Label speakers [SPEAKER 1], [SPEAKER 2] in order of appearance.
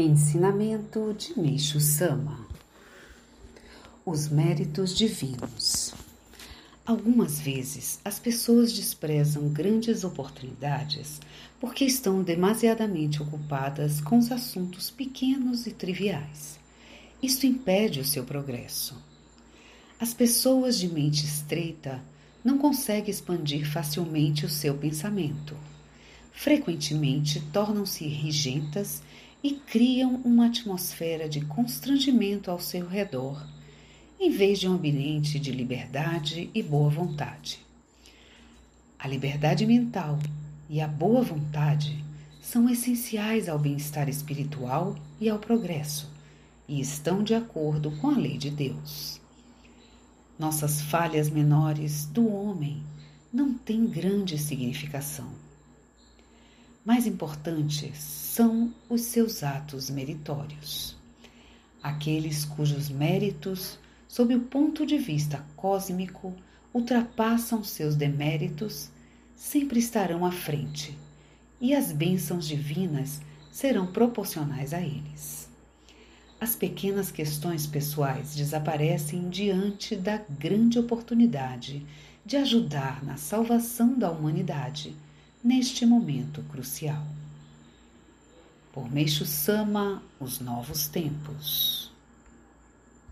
[SPEAKER 1] Ensinamento de Meixo Sama Os méritos divinos. Algumas vezes as pessoas desprezam grandes oportunidades porque estão demasiadamente ocupadas com os assuntos pequenos e triviais. Isto impede o seu progresso. As pessoas de mente estreita não conseguem expandir facilmente o seu pensamento. Frequentemente tornam-se rigentas e criam uma atmosfera de constrangimento ao seu redor, em vez de um ambiente de liberdade e boa vontade. A liberdade mental e a boa vontade são essenciais ao bem-estar espiritual e ao progresso, e estão de acordo com a lei de Deus. Nossas falhas menores do homem não têm grande significação mais importantes são os seus atos meritórios. Aqueles cujos méritos, sob o ponto de vista cósmico, ultrapassam seus deméritos, sempre estarão à frente, e as bênçãos divinas serão proporcionais a eles. As pequenas questões pessoais desaparecem diante da grande oportunidade de ajudar na salvação da humanidade neste momento crucial. Por Meixo Sama, os novos tempos.